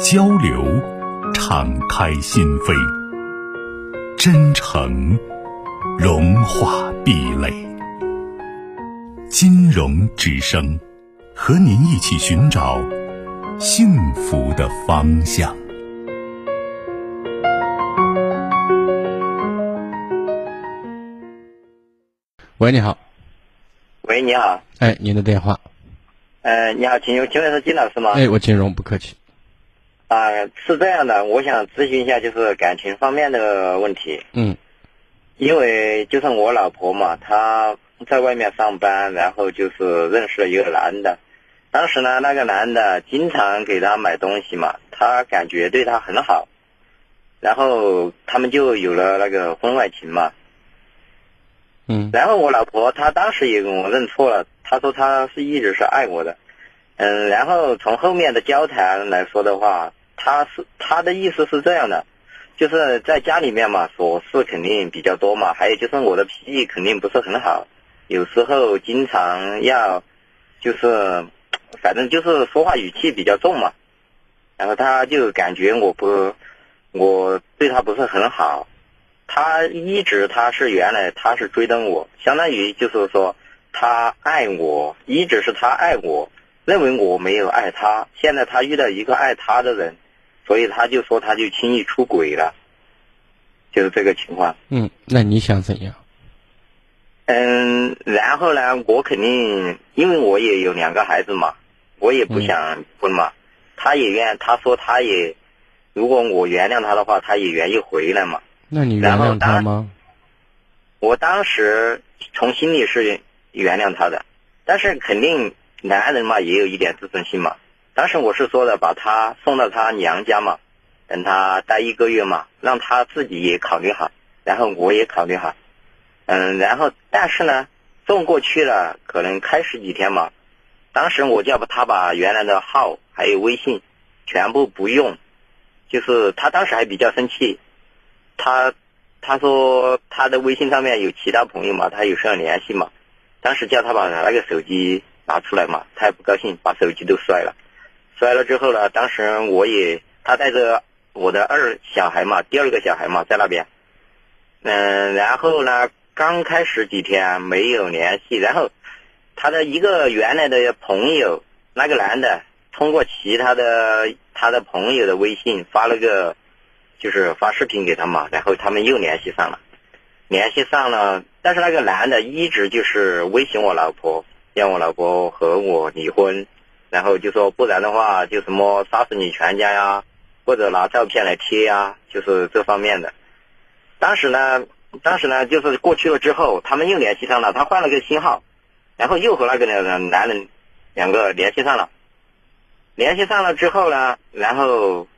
交流，敞开心扉；真诚，融化壁垒。金融之声，和您一起寻找幸福的方向。喂，你好。喂，你好。哎，您的电话。呃，你好，请请问是金老师吗？哎，我金融不客气。啊，是这样的，我想咨询一下，就是感情方面的问题。嗯。因为就是我老婆嘛，她在外面上班，然后就是认识了一个男的。当时呢，那个男的经常给她买东西嘛，她感觉对她很好。然后他们就有了那个婚外情嘛。嗯。然后我老婆她当时也跟我认错了，她说她是一直是爱我的。嗯，然后从后面的交谈来说的话。他是他的意思是这样的，就是在家里面嘛，琐事肯定比较多嘛，还有就是我的脾气肯定不是很好，有时候经常要，就是，反正就是说话语气比较重嘛，然后他就感觉我不，我对他不是很好，他一直他是原来他是追的我，相当于就是说他爱我，一直是他爱我，认为我没有爱他，现在他遇到一个爱他的人。所以他就说，他就轻易出轨了，就是这个情况。嗯，那你想怎样？嗯，然后呢，我肯定，因为我也有两个孩子嘛，我也不想婚嘛。他也愿，他说他也，如果我原谅他的话，他也愿意回来嘛。那你原谅他吗？我当时从心里是原谅他的，但是肯定男人嘛，也有一点自尊心嘛。当时我是说的，把他送到他娘家嘛，等他待一个月嘛，让他自己也考虑好，然后我也考虑好，嗯，然后但是呢，送过去了，可能开始几天嘛，当时我叫他把原来的号还有微信全部不用，就是他当时还比较生气，他他说他的微信上面有其他朋友嘛，他有时候联系嘛，当时叫他把那个手机拿出来嘛，他也不高兴，把手机都摔了。摔了之后呢，当时我也他带着我的二小孩嘛，第二个小孩嘛在那边，嗯，然后呢，刚开始几天没有联系，然后他的一个原来的朋友，那个男的通过其他的他的朋友的微信发了个，就是发视频给他嘛，然后他们又联系上了，联系上了，但是那个男的一直就是威胁我老婆，让我老婆和我离婚。然后就说，不然的话就什么杀死你全家呀，或者拿照片来贴呀，就是这方面的。当时呢，当时呢，就是过去了之后，他们又联系上了，他换了个新号，然后又和那个男人两个联系上了。联系上了之后呢，然后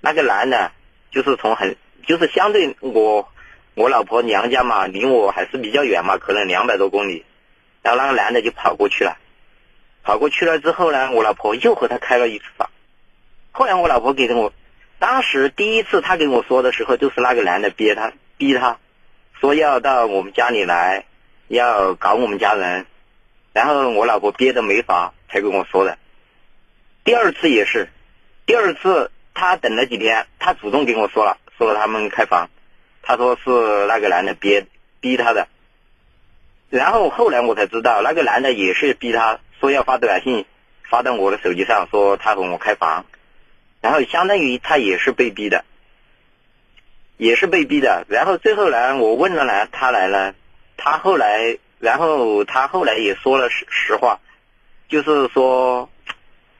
那个男的，就是从很，就是相对我我老婆娘家嘛，离我还是比较远嘛，可能两百多公里，然后那个男的就跑过去了。跑过去了之后呢，我老婆又和他开了一次房。后来我老婆给我，当时第一次他跟我说的时候，就是那个男的逼他，逼他，说要到我们家里来，要搞我们家人。然后我老婆憋得没法，才跟我说的。第二次也是，第二次他等了几天，他主动跟我说了，说他们开房，他说是那个男的憋逼他的。然后后来我才知道，那个男的也是逼他。说要发短信发到我的手机上，说他和我开房，然后相当于他也是被逼的，也是被逼的。然后最后呢，我问了呢，他来了，他后来，然后他后来也说了实实话，就是说，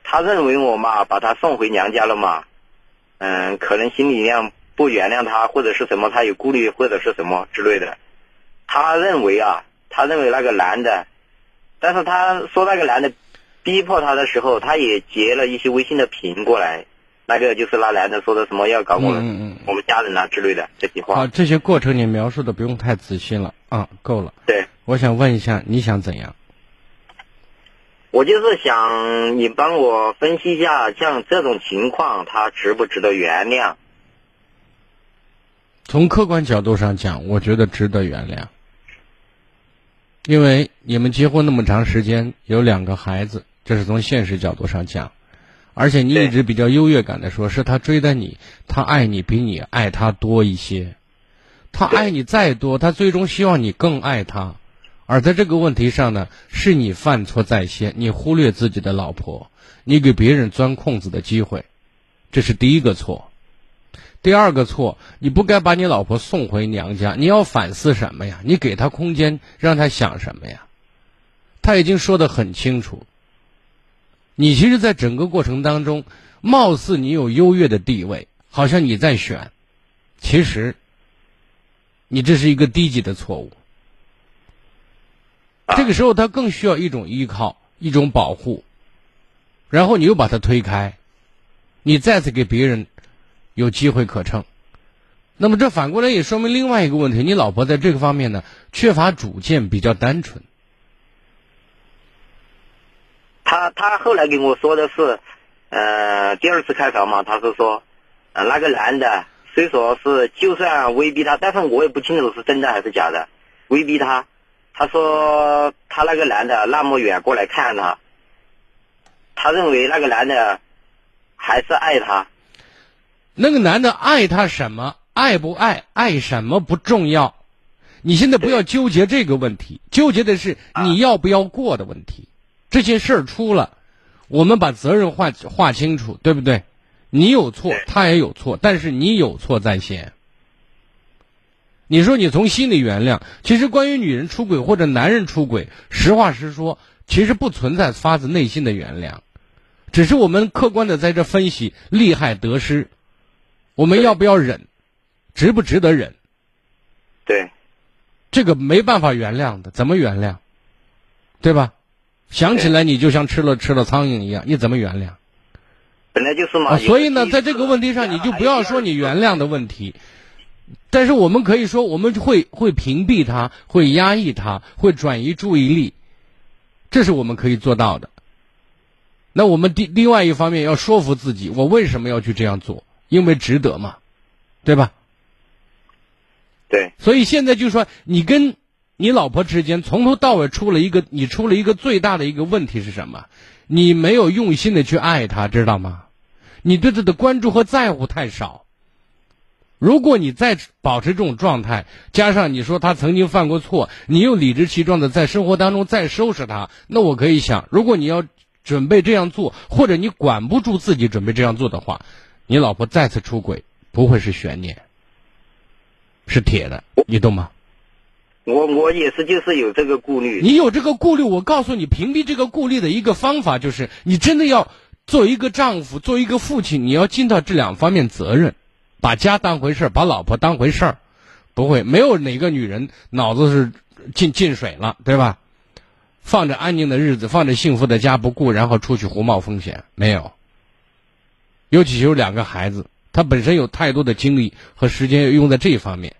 他认为我嘛，把他送回娘家了嘛，嗯，可能心里面不原谅他，或者是什么，他有顾虑或者是什么之类的。他认为啊，他认为那个男的。但是他说那个男的逼迫他的时候，他也截了一些微信的屏过来，那个就是那男的说的什么要搞我们、嗯我们家人啊之类的这些话。啊，这些过程你描述的不用太仔细了啊，够了。对，我想问一下，你想怎样？我就是想你帮我分析一下，像这种情况，他值不值得原谅？从客观角度上讲，我觉得值得原谅，因为你们结婚那么长时间，有两个孩子，这是从现实角度上讲，而且你一直比较优越感的说，是他追的你，他爱你比你爱他多一些，他爱你再多，他最终希望你更爱他，而在这个问题上呢，是你犯错在先，你忽略自己的老婆，你给别人钻空子的机会，这是第一个错。第二个错，你不该把你老婆送回娘家，你要反思什么呀？你给她空间，让她想什么呀？他已经说得很清楚。你其实，在整个过程当中，貌似你有优越的地位，好像你在选，其实，你这是一个低级的错误。这个时候，他更需要一种依靠，一种保护，然后你又把他推开，你再次给别人有机会可乘。那么这反过来也说明另外一个问题：你老婆在这个方面呢，缺乏主见，比较单纯。他他后来跟我说的是，呃，第二次开房嘛，他是说，呃，那个男的虽说是就算威逼他，但是我也不清楚是真的还是假的，威逼他，他说他那个男的那么远过来看他，他认为那个男的还是爱他，那个男的爱她什么？爱不爱？爱什么不重要。你现在不要纠结这个问题，纠结的是你要不要过的问题。这些事儿出了，我们把责任划划清楚，对不对？你有错，他也有错，但是你有错在先。你说你从心里原谅，其实关于女人出轨或者男人出轨，实话实说，其实不存在发自内心的原谅，只是我们客观的在这分析利害得失，我们要不要忍，值不值得忍，对这个没办法原谅的，怎么原谅？对吧？想起来你就像吃了吃了苍蝇一样，你怎么原谅？本来就是嘛。啊，所以呢，在这个问题上，你就不要说你原谅的问题，但是我们可以说，我们会会屏蔽他，会压抑他，会转移注意力，这是我们可以做到的。那我们第另外一方面要说服自己，我为什么要去这样做？因为值得嘛，对吧？对所以现在就说你跟你老婆之间从头到尾出了一个，你出了一个最大的一个问题是什么？你没有用心的去爱她，知道吗？你对她的关注和在乎太少。如果你再保持这种状态，加上你说她曾经犯过错，你又理直气壮的在生活当中再收拾她，那我可以想，如果你要准备这样做，或者你管不住自己准备这样做的话，你老婆再次出轨不会是悬念，是铁的，你懂吗？我我也是就是有这个顾虑。你有这个顾虑，我告诉你，屏蔽这个顾虑的一个方法就是，你真的要做一个丈夫，做一个父亲，你要尽到这两方面责任，把家当回事儿，把老婆当回事儿。不会，没有哪个女人脑子是进进水了，对吧？放着安宁的日子，放着幸福的家不顾，然后出去胡冒风险，没有。尤其有两个孩子，他本身有太多的精力和时间用在这方面，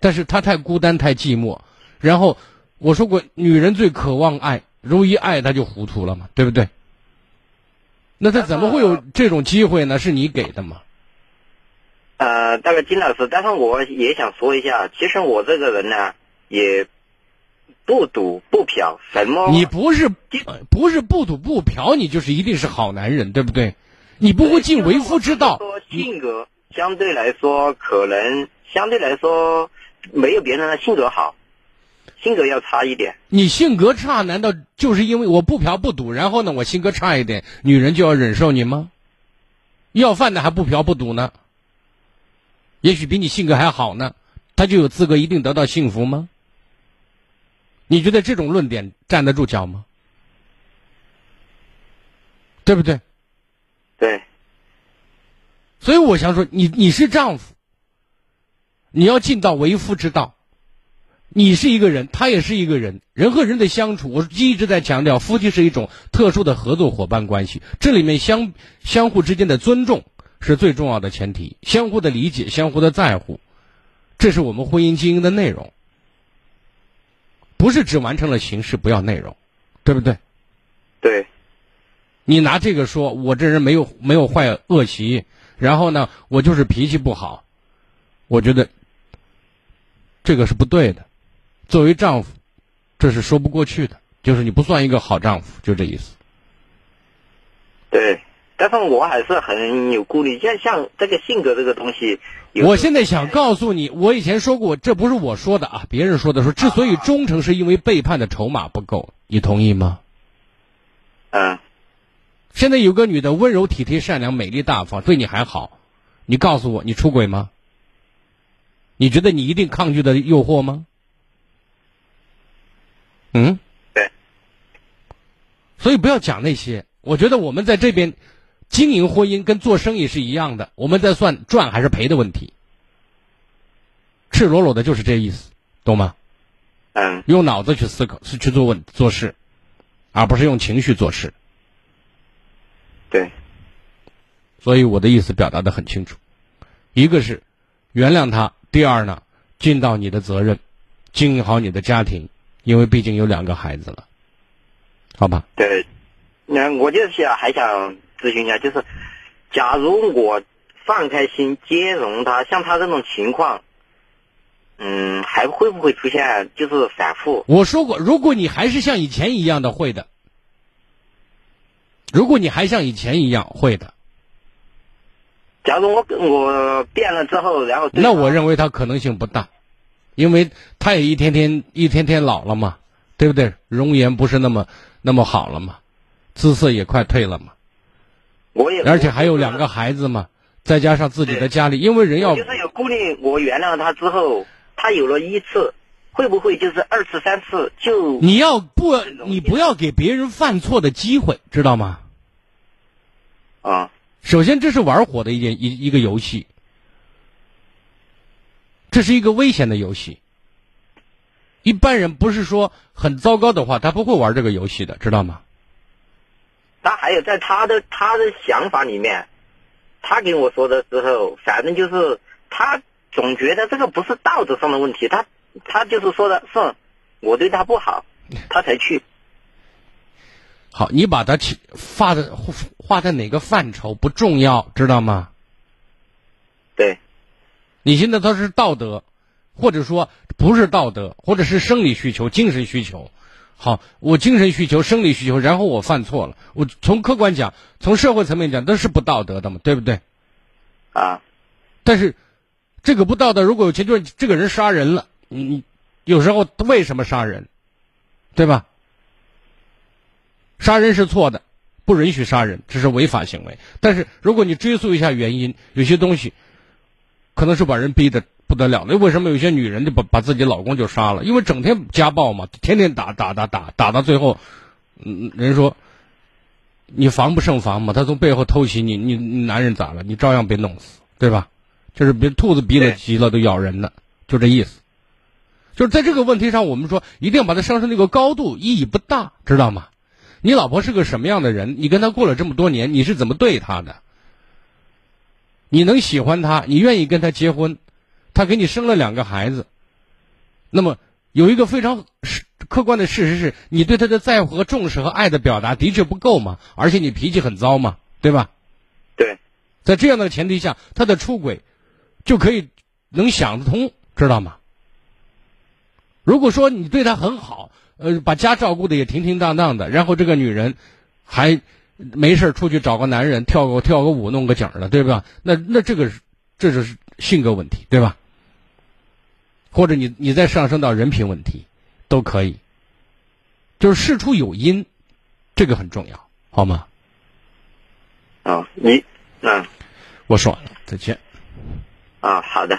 但是他太孤单、太寂寞。然后我说过，女人最渴望爱，如一爱她就糊涂了嘛，对不对？那她怎么会有这种机会呢？是你给的吗？呃，那个金老师，但是我也想说一下，其实我这个人呢，也不赌不嫖，什么你不是不是不赌不嫖，你就是一定是好男人，对不对？你不会尽为夫之道。说性格相对来说，可能相对来说没有别人的性格好，性格要差一点。你性格差，难道就是因为我不嫖不赌，然后呢，我性格差一点，女人就要忍受你吗？要饭的还不嫖不赌呢？也许比你性格还好呢，他就有资格一定得到幸福吗？你觉得这种论点站得住脚吗？对不对？对，所以我想说，你你是丈夫，你要尽到为夫之道，你是一个人，他也是一个人，人和人的相处，我一直在强调，夫妻是一种特殊的合作伙伴关系，这里面相相互之间的尊重是最重要的前提，相互的理解，相互的在乎，这是我们婚姻经营的内容，不是只完成了形式，不要内容，对不对？对，你拿这个说，我这人没有没有坏恶习，然后呢，我就是脾气不好，我觉得这个是不对的。作为丈夫，这是说不过去的，就是你不算一个好丈夫，就这意思。对，但是我还是很有顾虑，像像这个性格这个东西。我现在想告诉你，我以前说过，这不是我说的啊，别人说的，说之所以忠诚，是因为背叛的筹码不够，你同意吗？嗯。现在有个女的温柔体贴、善良、美丽大方，对你还好，你告诉我，你出轨吗？你觉得你一定抗拒的诱惑吗？嗯，对。所以不要讲那些。我觉得我们在这边经营婚姻跟做生意是一样的，我们在算赚还是赔的问题。赤裸裸的就是这意思，懂吗？嗯。用脑子去思考，是去做问做事，而不是用情绪做事。对。所以我的意思表达的很清楚，一个是原谅他，第二呢，尽到你的责任，经营好你的家庭。因为毕竟有两个孩子了，好吧？对，那我就是想还想咨询一下，就是假如我放开心接容他，像他这种情况，嗯，还会不会出现就是反复？我说过，如果你还是像以前一样的，会的。如果你还像以前一样，会的。假如我我变了之后，然后那我认为他可能性不大。因为他也一天天一天天老了嘛，对不对？容颜不是那么那么好了嘛，姿色也快退了嘛。我也而且还有两个孩子嘛，再加上自己的家里，因为人要就是有顾虑。我原谅他之后，他有了一次，会不会就是二次、三次就？你要不你不要给别人犯错的机会，知道吗？啊，首先这是玩火的一件一一个游戏。这是一个危险的游戏。一般人不是说很糟糕的话，他不会玩这个游戏的，知道吗？他还有在他的他的想法里面，他跟我说的时候，反正就是他总觉得这个不是道德上的问题，他他就是说的是我对他不好，他才去。好，你把他画的画在哪个范畴不重要，知道吗？对。你现在他是道德，或者说不是道德，或者是生理需求、精神需求。好，我精神需求、生理需求，然后我犯错了。我从客观讲，从社会层面讲，都是不道德的嘛，对不对？啊。但是这个不道德，如果有钱，就是这个人杀人了，你你有时候为什么杀人，对吧？杀人是错的，不允许杀人，这是违法行为。但是如果你追溯一下原因，有些东西。可能是把人逼得不得了那为什么有些女人就把把自己老公就杀了？因为整天家暴嘛，天天打打打打打到最后，嗯，人说你防不胜防嘛，他从背后偷袭你，你男人咋了？你照样被弄死，对吧？就是别兔子逼得急了都咬人呢，就这意思。就是在这个问题上，我们说一定要把它上升那个高度，意义不大，知道吗？你老婆是个什么样的人？你跟她过了这么多年，你是怎么对她的？你能喜欢她，你愿意跟她结婚，她给你生了两个孩子，那么有一个非常客观的事实是，你对她的在乎和重视和爱的表达的确不够嘛，而且你脾气很糟嘛，对吧？对，在这样的前提下，他的出轨就可以能想得通，知道吗？如果说你对她很好，呃，把家照顾的也停停当当的，然后这个女人还。没事出去找个男人跳个跳个舞弄个景的，对吧？那那这个这就是性格问题，对吧？或者你你再上升到人品问题，都可以。就是事出有因，这个很重要，好吗？啊，你嗯，我说完了，再见。啊，好的。